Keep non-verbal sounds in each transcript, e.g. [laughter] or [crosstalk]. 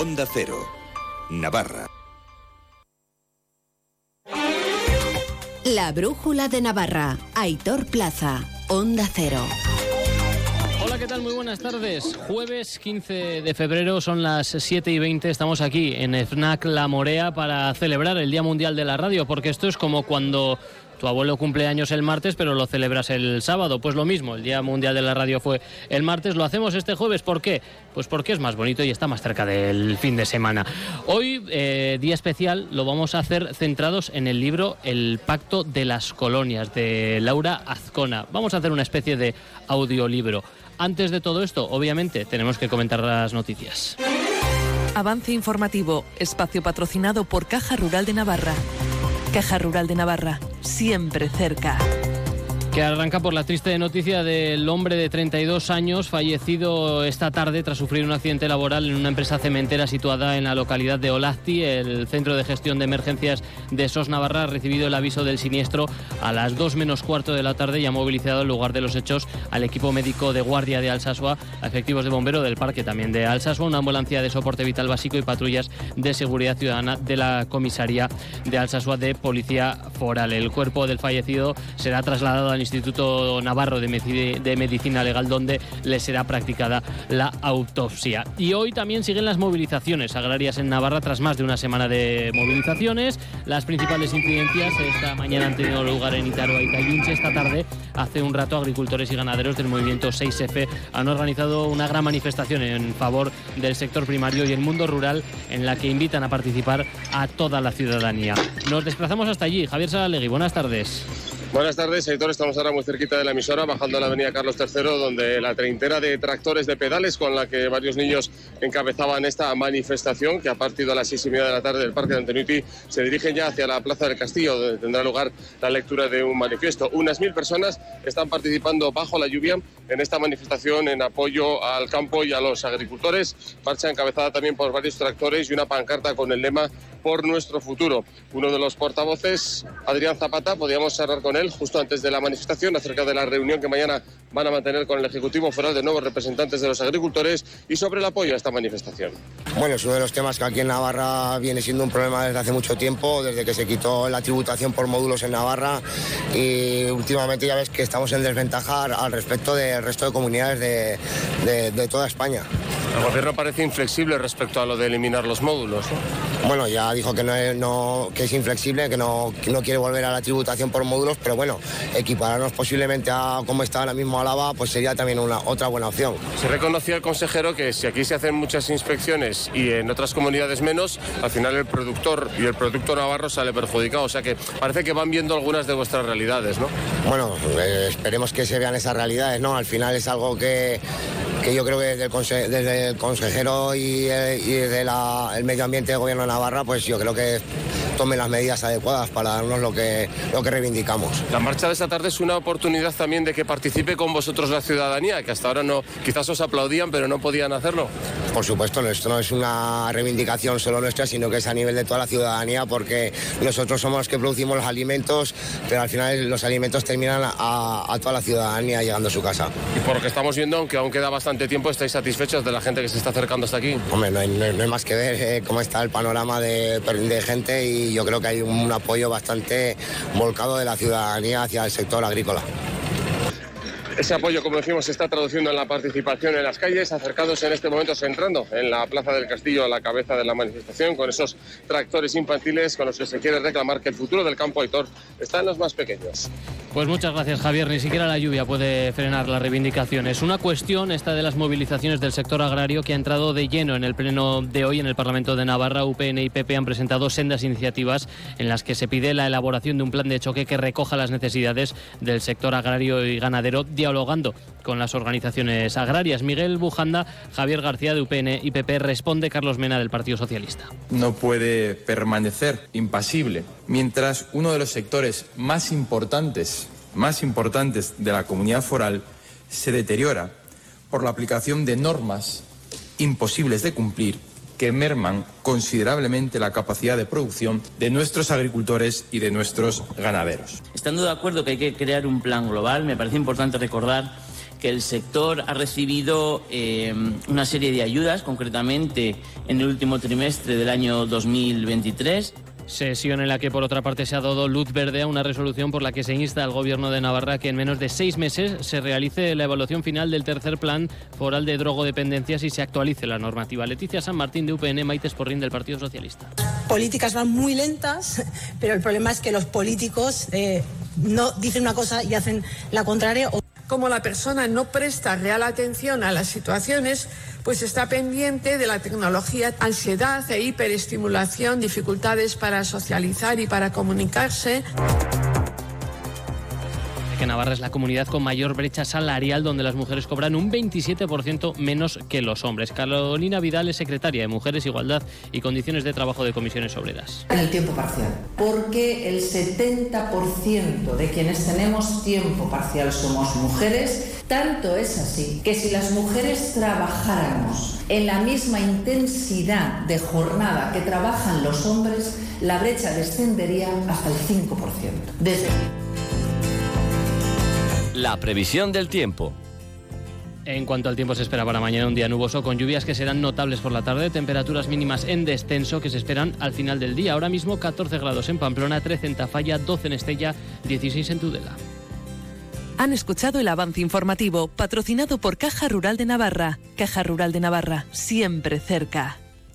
Onda Cero, Navarra. La brújula de Navarra. Aitor Plaza. Onda Cero. Hola, ¿qué tal? Muy buenas tardes. Jueves 15 de febrero, son las 7 y 20. Estamos aquí en FNAC La Morea para celebrar el Día Mundial de la Radio, porque esto es como cuando tu abuelo cumple años el martes, pero lo celebras el sábado. Pues lo mismo, el Día Mundial de la Radio fue el martes, lo hacemos este jueves. ¿Por qué? Pues porque es más bonito y está más cerca del fin de semana. Hoy, eh, día especial, lo vamos a hacer centrados en el libro El Pacto de las Colonias de Laura Azcona. Vamos a hacer una especie de audiolibro. Antes de todo esto, obviamente, tenemos que comentar las noticias. Avance informativo, espacio patrocinado por Caja Rural de Navarra. Caja Rural de Navarra, siempre cerca. Que arranca por la triste noticia del hombre de 32 años fallecido esta tarde tras sufrir un accidente laboral en una empresa cementera situada en la localidad de Olazti. El Centro de Gestión de Emergencias de SOS Navarra ha recibido el aviso del siniestro a las 2 menos cuarto de la tarde y ha movilizado en lugar de los hechos al equipo médico de guardia de Alsasua, a efectivos de bombero del parque también de Alsasua, una ambulancia de soporte vital básico y patrullas de seguridad ciudadana de la comisaría de Alsasua de Policía Foral. El cuerpo del fallecido será trasladado al Instituto Navarro de, Medi- de Medicina Legal, donde le será practicada la autopsia. Y hoy también siguen las movilizaciones agrarias en Navarra tras más de una semana de movilizaciones. Las principales incidencias esta mañana han tenido lugar en Itaroa y Callinche. Esta tarde, hace un rato, agricultores y ganaderos del movimiento 6F han organizado una gran manifestación en favor del sector primario y el mundo rural en la que invitan a participar a toda la ciudadanía. Nos desplazamos hasta allí. Javier Saralegui, buenas tardes. Buenas tardes, Aitor. Estamos ahora muy cerquita de la emisora, bajando la avenida Carlos III, donde la treintena de tractores de pedales con la que varios niños encabezaban esta manifestación, que ha partido a las seis y media de la tarde del Parque de Antenuti, se dirigen ya hacia la Plaza del Castillo, donde tendrá lugar la lectura de un manifiesto. Unas mil personas están participando bajo la lluvia en esta manifestación en apoyo al campo y a los agricultores. Marcha encabezada también por varios tractores y una pancarta con el lema por nuestro futuro. Uno de los portavoces, Adrián Zapata, podíamos hablar con él justo antes de la manifestación acerca de la reunión que mañana van a mantener con el Ejecutivo Foral de nuevos representantes de los agricultores y sobre el apoyo a esta manifestación. Bueno, es uno de los temas que aquí en Navarra viene siendo un problema desde hace mucho tiempo, desde que se quitó la tributación por módulos en Navarra y últimamente ya ves que estamos en desventaja al respecto del resto de comunidades de, de- de toda España. El gobierno parece inflexible respecto a lo de eliminar los módulos. Bueno, ya dijo que, no no- que es inflexible, que no, que no quiere volver a la tributación por módulos, pero bueno, equipararnos posiblemente a como está ahora mismo Álava, pues sería también una, otra buena opción. Se reconocía el consejero que si aquí se hacen muchas inspecciones y en otras comunidades menos, al final el productor y el producto navarro sale perjudicado. O sea que parece que van viendo algunas de vuestras realidades, ¿no? Bueno, eh, esperemos que se vean esas realidades, ¿no? Al final es algo que, que yo creo que desde el, conse- desde el consejero y, eh, y desde la- el medio ambiente del gobierno de Navarra, pues yo creo que tomen las medidas adecuadas para darnos lo que, lo que reivindicamos. La marcha de esta tarde es una oportunidad también de que participe con vosotros la ciudadanía, que hasta ahora no, quizás os aplaudían, pero no podían hacerlo. Por supuesto, esto no es una reivindicación solo nuestra, sino que es a nivel de toda la ciudadanía, porque nosotros somos los que producimos los alimentos, pero al final los alimentos terminan a, a toda la ciudadanía llegando a su casa. Y por lo que estamos viendo, aunque aún queda bastante tiempo, estáis satisfechos de la gente que se está acercando hasta aquí. Hombre, no hay, más que ver eh, cómo está el panorama de gente y yo creo que hay un apoyo bastante volcado de la ciudadanía hacia el sector agrícola. Ese apoyo, como decimos, se está traduciendo en la participación en las calles, acercándose en este momento, entrando en la Plaza del Castillo a la cabeza de la manifestación, con esos tractores infantiles con los que se quiere reclamar que el futuro del campo Aitor está en los más pequeños. Pues muchas gracias, Javier. Ni siquiera la lluvia puede frenar las reivindicaciones. Una cuestión, esta de las movilizaciones del sector agrario, que ha entrado de lleno en el pleno de hoy en el Parlamento de Navarra. UPN y PP han presentado sendas iniciativas en las que se pide la elaboración de un plan de choque que recoja las necesidades del sector agrario y ganadero, dialogando con las organizaciones agrarias. Miguel Bujanda, Javier García de UPN y PP responde Carlos Mena del Partido Socialista. no puede permanecer impasible mientras uno de los sectores más importantes, más importantes de la comunidad foral se deteriora por la aplicación de normas imposibles de cumplir que merman considerablemente la capacidad de producción de nuestros agricultores y de nuestros ganaderos. Estando de acuerdo que hay que crear un plan global, me parece importante recordar que el sector ha recibido eh, una serie de ayudas, concretamente en el último trimestre del año 2023. Sesión en la que, por otra parte, se ha dado luz verde a una resolución por la que se insta al Gobierno de Navarra que en menos de seis meses se realice la evaluación final del tercer plan foral de drogodependencias y se actualice la normativa. Leticia San Martín de UPN, Maite Sporrín del Partido Socialista. Políticas van muy lentas, pero el problema es que los políticos eh, no dicen una cosa y hacen la contraria. Como la persona no presta real atención a las situaciones, pues está pendiente de la tecnología, ansiedad e hiperestimulación, dificultades para socializar y para comunicarse que Navarra es la comunidad con mayor brecha salarial donde las mujeres cobran un 27% menos que los hombres. Carolina Vidal es secretaria de Mujeres, Igualdad y Condiciones de Trabajo de Comisiones Obreras. En el tiempo parcial, porque el 70% de quienes tenemos tiempo parcial somos mujeres, tanto es así que si las mujeres trabajáramos en la misma intensidad de jornada que trabajan los hombres, la brecha descendería hasta el 5%. Desde la previsión del tiempo. En cuanto al tiempo se espera para mañana un día nuboso con lluvias que serán notables por la tarde, temperaturas mínimas en descenso que se esperan al final del día. Ahora mismo 14 grados en Pamplona, 13 en Tafalla, 12 en Estella, 16 en Tudela. Han escuchado el avance informativo patrocinado por Caja Rural de Navarra. Caja Rural de Navarra, siempre cerca.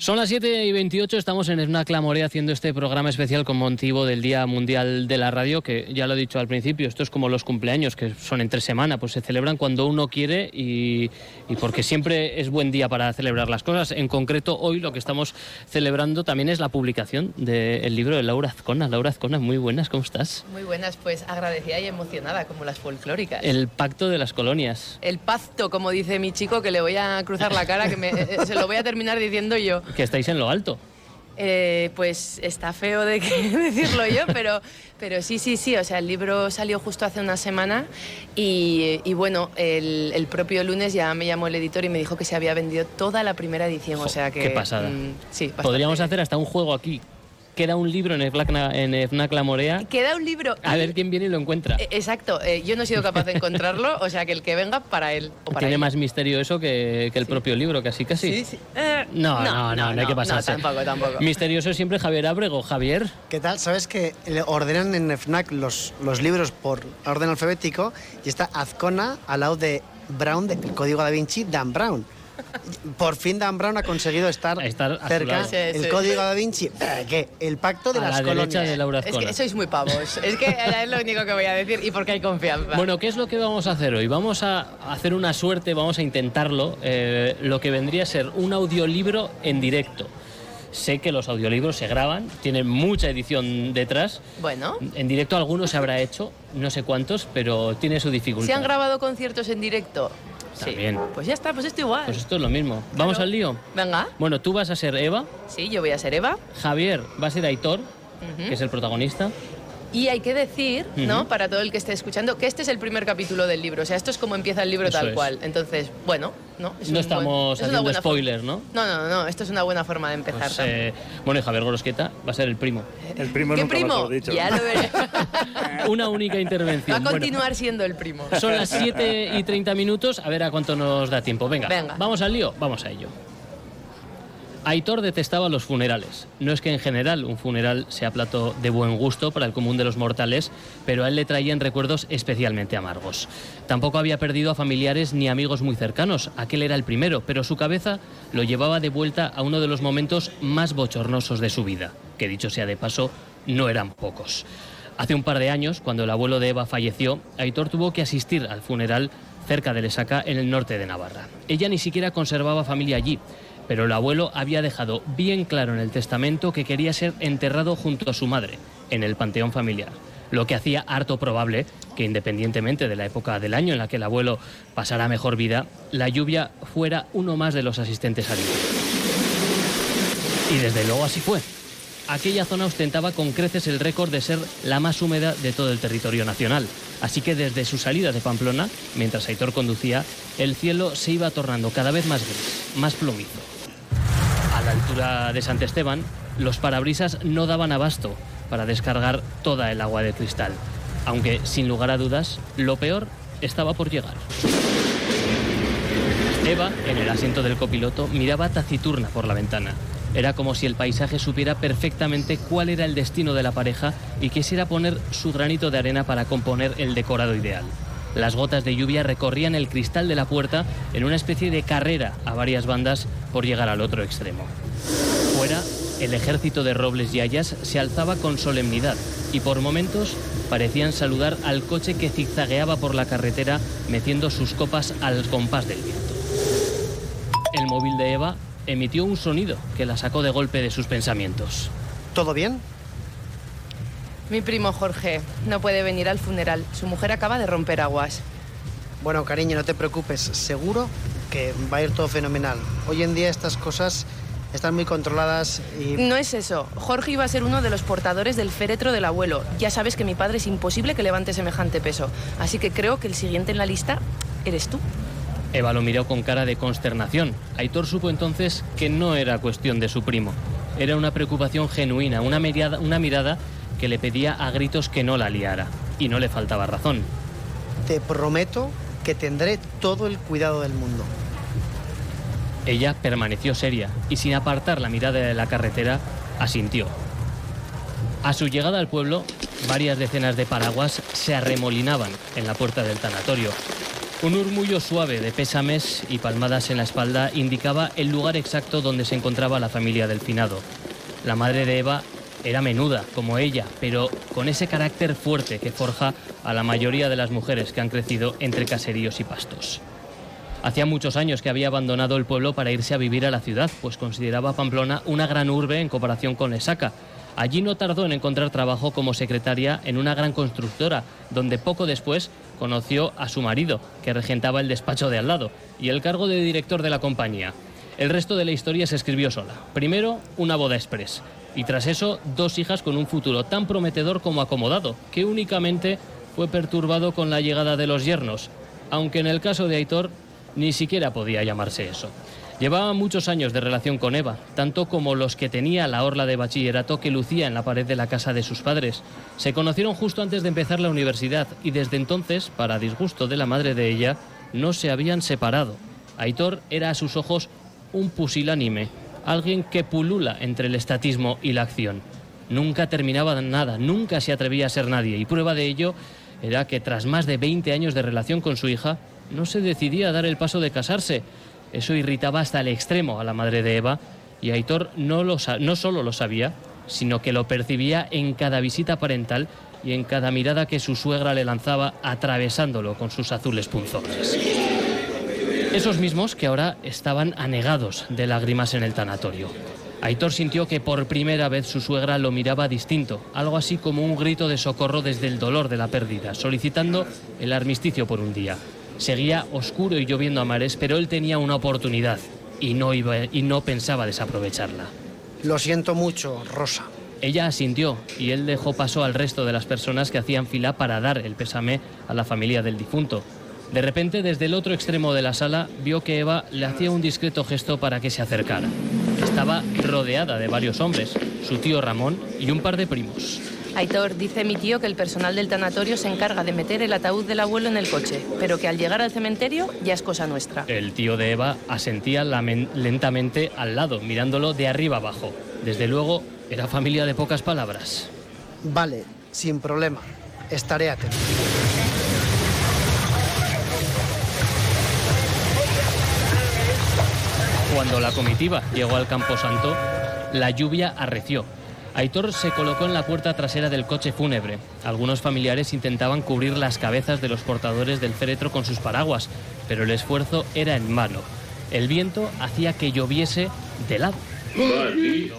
Son las 7 y 28, estamos en una Morea haciendo este programa especial con motivo del Día Mundial de la Radio, que ya lo he dicho al principio, esto es como los cumpleaños, que son entre semana, pues se celebran cuando uno quiere y, porque siempre es buen día para celebrar las cosas. En concreto, hoy lo que estamos celebrando también es la publicación del libro de Laura Azcona. Laura Azcona, muy buenas, ¿cómo estás? Muy buenas, pues agradecida y emocionada, como las folclóricas. El pacto de las colonias. El pacto, como dice mi chico, que le voy a cruzar la cara, que eh, se lo voy a terminar diciendo yo que estáis en lo alto. Eh, pues está feo de [laughs] decirlo yo, pero, pero sí, sí, sí. O sea, el libro salió justo hace una semana y, bueno, el, propio lunes ya me llamó el editor y me dijo que se había vendido toda la primera edición. o sea que. Qué pasada. Mm, sí, Podríamos hacer hasta un juego aquí queda un libro en FNAC, en FNAC La Morea. Queda un libro. A ver quién viene y lo encuentra. E, exacto. Eh, yo no he sido capaz de encontrarlo, o sea que el que venga para él. Tiene más misterio eso que, el propio libro, casi casi. Sí, sí. Eh, no, no, no, no, hay que pasarse. No, tampoco, tampoco. Misterioso siempre Javier Abrego. Javier. ¿Qué tal? Sabes que ordenan en FNAC los, los libros por orden alfabético y está Azcona al lado de Brown, del Código da Vinci, Dan Brown. Por fin Dan Brown ha conseguido estar, cerca. el código da Vinci, eh, ¿qué? El pacto de a las la colonias. De Laura es que sois muy pavos. Es que es lo único que voy a decir y porque hay confianza. Bueno, ¿qué es lo que vamos a hacer hoy? Vamos a hacer una suerte, vamos a intentarlo, eh, lo que vendría a ser un audiolibro en directo. Sé que los audiolibros se graban, tienen mucha edición detrás. Bueno. En directo algunos se habrá hecho, no sé cuántos, pero tiene su dificultad. ¿Se han grabado conciertos en directo? Sí. Pues ya está, pues esto igual. Pues esto es lo mismo. ¿Vamos al lío? Venga. Bueno, tú vas a ser Eva. Sí, yo voy a ser Eva. Javier va a ser Aitor. Que es el protagonista. Y hay que decir, ¿no? Para todo el que esté escuchando, que este es el primer capítulo del libro. O sea, esto es como empieza el libro Eso tal es. cual. Entonces, bueno, ¿no? Es no buen- estamos haciendo buena spoiler, ¿no? No, no, no, esto es una buena forma de empezar. Pues, eh, bueno, y Javier Gorosqueta va a ser el primo. El primo ¿Qué primo? Ya lo veré. [laughs] Una única Va a intervención. Bueno, continuar siendo el primo. son las 7 y 30 minutos, a ver a cuánto nos da tiempo. Venga, Venga. vamos al lío, vamos a ello. Aitor detestaba los funerales. No es que en general un funeral sea plato de buen gusto para el común de los mortales, pero a él le traían recuerdos especialmente amargos. Tampoco había perdido a familiares ni amigos muy cercanos, aquel era el primero, pero su cabeza lo llevaba de vuelta a uno de los momentos más bochornosos de su vida, que dicho sea de paso, no eran pocos. Hace un par de años, cuando el abuelo de Eva falleció, Aitor tuvo que asistir al funeral cerca de Lesaca, en el norte de Navarra. Ella ni siquiera conservaba familia allí, pero el abuelo había dejado bien claro en el testamento que quería ser enterrado junto a su madre, en el panteón familiar. Lo que hacía harto probable que, independientemente de la época del año en la que el abuelo pasara mejor vida, la lluvia fuera uno más de los asistentes al. Y desde luego así fue. Aquella zona ostentaba con creces el récord de ser la más húmeda de todo el territorio nacional. Así que desde su salida de Pamplona, mientras Aitor conducía, el cielo se iba tornando cada vez más gris, más plomizo. De Sant Esteban, los parabrisas no daban abasto para descargar toda el agua de cristal. Aunque, sin lugar a dudas, lo peor estaba por llegar. Eva, en el asiento del copiloto, miraba taciturna por la ventana. Era como si el paisaje supiera perfectamente cuál era el destino de la pareja y quisiera poner su granito de arena para componer el decorado ideal. Las gotas de lluvia recorrían el cristal de la puerta en una especie de carrera a varias bandas por llegar al otro extremo. El ejército de robles y hayas se alzaba con solemnidad y por momentos parecían saludar al coche que zigzagueaba por la carretera metiendo sus copas al compás del viento. El móvil de Eva emitió un sonido que la sacó de golpe de sus pensamientos. ¿Todo bien? Mi primo Jorge no puede venir al funeral. Su mujer acaba de romper aguas. Bueno, cariño, no te preocupes. Seguro que va a ir todo fenomenal. Hoy en día estas cosas están muy controladas y... No es eso. Jorge iba a ser uno de los portadores del féretro del abuelo. Ya sabes que mi padre es imposible que levante semejante peso. Así que creo que el siguiente en la lista eres tú. Eva lo miró con cara de consternación. Aitor supo entonces que no era cuestión de su primo. Era una preocupación genuina, una mirada, una mirada que le pedía a gritos que no la liara. Y no le faltaba razón. Te prometo que tendré todo el cuidado del mundo. Ella permaneció seria y sin apartar la mirada de la carretera, asintió. A su llegada al pueblo, varias decenas de paraguas se arremolinaban en la puerta del tanatorio. Un murmullo suave de pésames y palmadas en la espalda indicaba el lugar exacto donde se encontraba la familia del finado. La madre de Eva era menuda, como ella, pero con ese carácter fuerte que forja a la mayoría de las mujeres que han crecido entre caseríos y pastos. Hacía muchos años que había abandonado el pueblo para irse a vivir a la ciudad, pues consideraba Pamplona una gran urbe en comparación con Lesaca. Allí no tardó en encontrar trabajo como secretaria en una gran constructora, donde poco después conoció a su marido, que regentaba el despacho de al lado, y el cargo de director de la compañía. El resto de la historia se escribió sola. Primero, una boda express, y tras eso, dos hijas con un futuro tan prometedor como acomodado, que únicamente fue perturbado con la llegada de los yernos, aunque en el caso de Aitor ni siquiera podía llamarse eso. Llevaba muchos años de relación con Eva, tanto como los que tenía la orla de bachillerato que lucía en la pared de la casa de sus padres. Se conocieron justo antes de empezar la universidad y desde entonces, para disgusto de la madre de ella, no se habían separado. Aitor era a sus ojos un pusilánime, alguien que pulula entre el estatismo y la acción. Nunca terminaba nada, nunca se atrevía a ser nadie y prueba de ello era que tras más de 20 años de relación con su hija, no se decidía a dar el paso de casarse. Eso irritaba hasta el extremo a la madre de Eva y Aitor no, no solo lo sabía, sino que lo percibía en cada visita parental y en cada mirada que su suegra le lanzaba atravesándolo con sus azules punzones. Esos mismos que ahora estaban anegados de lágrimas en el tanatorio. Aitor sintió que por primera vez su suegra lo miraba distinto, algo así como un grito de socorro desde el dolor de la pérdida, solicitando el armisticio por un día. Seguía oscuro y lloviendo a mares, pero él tenía una oportunidad y no, iba, y no pensaba desaprovecharla. Lo siento mucho, Rosa. Ella asintió y él dejó paso al resto de las personas que hacían fila para dar el pésame a la familia del difunto. De repente, desde el otro extremo de la sala, vio que Eva le hacía un discreto gesto para que se acercara. Estaba rodeada de varios hombres, su tío Ramón y un par de primos. Aitor, dice mi tío que el personal del tanatorio se encarga de meter el ataúd del abuelo en el coche, pero que al llegar al cementerio ya es cosa nuestra. El tío de Eva asentía lentamente al lado, mirándolo de arriba abajo. Desde luego, era familia de pocas palabras. Vale, sin problema. Estaré atento. Cuando la comitiva llegó al camposanto, la lluvia arreció. Aitor se colocó en la puerta trasera del coche fúnebre. Algunos familiares intentaban cubrir las cabezas de los portadores del féretro con sus paraguas, pero el esfuerzo era en vano. El viento hacía que lloviese de lado. El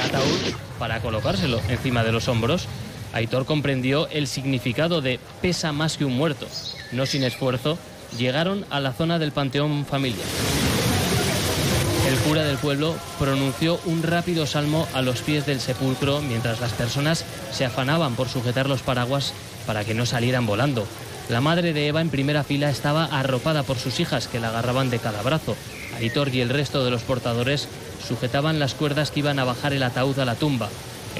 ataúd para colocárselo encima de los hombros. Aitor comprendió el significado de pesa más que un muerto. No sin esfuerzo, llegaron a la zona del panteón familiar. El cura del pueblo pronunció un rápido salmo a los pies del sepulcro mientras las personas se afanaban por sujetar los paraguas para que no salieran volando. La madre de Eva en primera fila estaba arropada por sus hijas que la agarraban de cada brazo. Aitor y el resto de los portadores sujetaban las cuerdas que iban a bajar el ataúd a la tumba.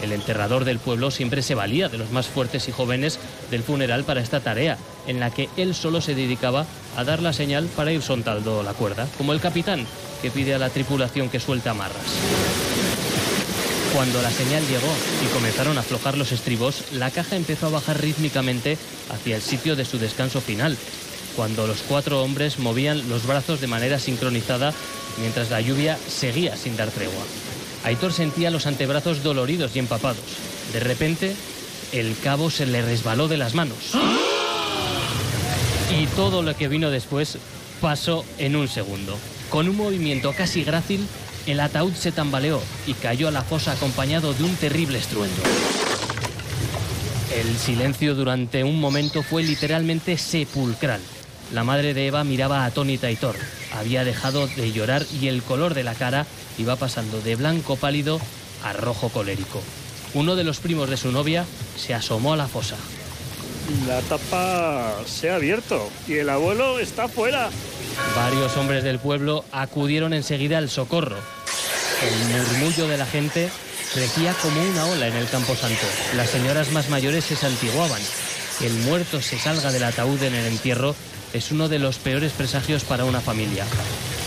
El enterrador del pueblo siempre se valía de los más fuertes y jóvenes del funeral para esta tarea, en la que él solo se dedicaba a dar la señal para ir soltando la cuerda, como el capitán que pide a la tripulación que suelte amarras. Cuando la señal llegó y comenzaron a aflojar los estribos, la caja empezó a bajar rítmicamente hacia el sitio de su descanso final, cuando los cuatro hombres movían los brazos de manera sincronizada mientras la lluvia seguía sin dar tregua. Aitor sentía los antebrazos doloridos y empapados. De repente, el cabo se le resbaló de las manos. Y todo lo que vino después pasó en un segundo. Con un movimiento casi grácil, el ataúd se tambaleó y cayó a la fosa acompañado de un terrible estruendo. El silencio durante un momento fue literalmente sepulcral. La madre de Eva miraba atónita a Aitor. Había dejado de llorar y el color de la cara iba pasando de blanco pálido a rojo colérico. Uno de los primos de su novia se asomó a la fosa. La tapa se ha abierto y el abuelo está fuera. Varios hombres del pueblo acudieron enseguida al socorro. El murmullo de la gente crecía como una ola en el camposanto. Las señoras más mayores se santiguaban. Que el muerto se salga del ataúd en el entierro es uno de los peores presagios para una familia.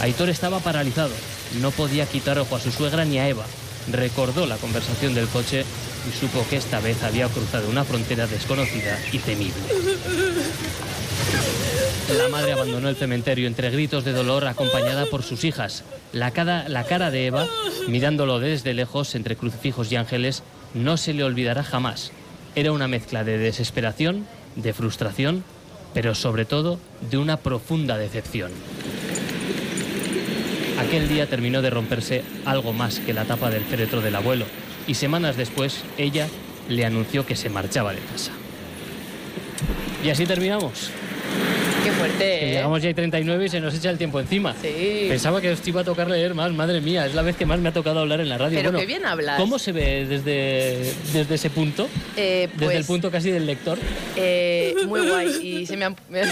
Aitor estaba paralizado. No podía quitar ojo a su suegra ni a Eva. Recordó la conversación del coche y supo que esta vez había cruzado una frontera desconocida y temible. La madre abandonó el cementerio entre gritos de dolor acompañada por sus hijas. La cara, de Eva, mirándolo desde lejos entre crucifijos y ángeles, no se le olvidará jamás. Era una mezcla de desesperación, de frustración, pero sobre todo de una profunda decepción. Aquel día terminó de romperse algo más que la tapa del féretro del abuelo y semanas después ella le anunció que se marchaba de casa. Y así terminamos. Qué fuerte, ¿eh? llegamos ya a 39 y se nos echa el tiempo encima. Sí. Pensaba que os iba a tocar leer más, madre mía, es la vez que más me ha tocado hablar en la radio. Pero Bueno, qué bien hablas. ¿Cómo se ve desde, desde ese punto? Eh, Desde el pues, punto casi del lector. eh, muy guay. Y se me han, [laughs] me, me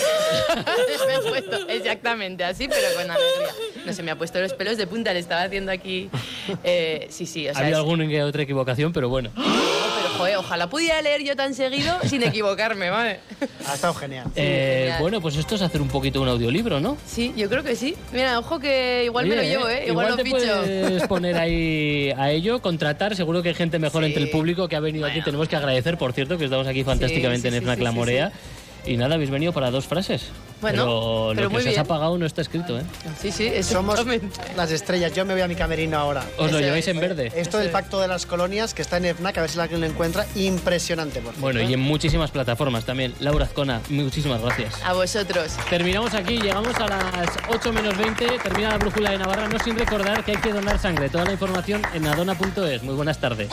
han puesto exactamente así, pero con alegría. No, se me ha puesto los pelos de punta. Le estaba haciendo aquí. eh, sí, sí. O ha sea, es- alguna que otra equivocación, pero bueno. Joder, ojalá pudiera leer yo tan seguido [laughs] sin equivocarme, ¿vale? Ha estado genial. Eh, genial. bueno, pues esto es hacer un poquito un audiolibro, ¿no? Sí, yo creo que sí. Mira, ojo que igual me lo Oye, llevo, ¿eh? Igual, lo te ficho. puedes [laughs] poner ahí a ello, contratar. Seguro que hay gente mejor entre el público que ha venido aquí. Tenemos que agradecer, por cierto, que estamos aquí fantásticamente sí, en sí, FNAC sí, La sí, Morea. Y nada, habéis venido para dos frases. Bueno, pero, pero lo que muy se os bien. ha pagado no está escrito, ¿eh? Sí, sí, Somos las estrellas. Yo me voy a mi camerino ahora. Os lo lleváis en verde. Esto del pacto de las colonias que está en FNAC, a ver si alguien lo encuentra. Impresionante, por Bueno, y en muchísimas plataformas también. Laura Azcona, muchísimas gracias. A vosotros. Terminamos aquí, llegamos a las 8 menos 20, termina la brújula de Navarra, no sin recordar que hay que donar sangre. Toda la información en adona.es. Muy buenas tardes.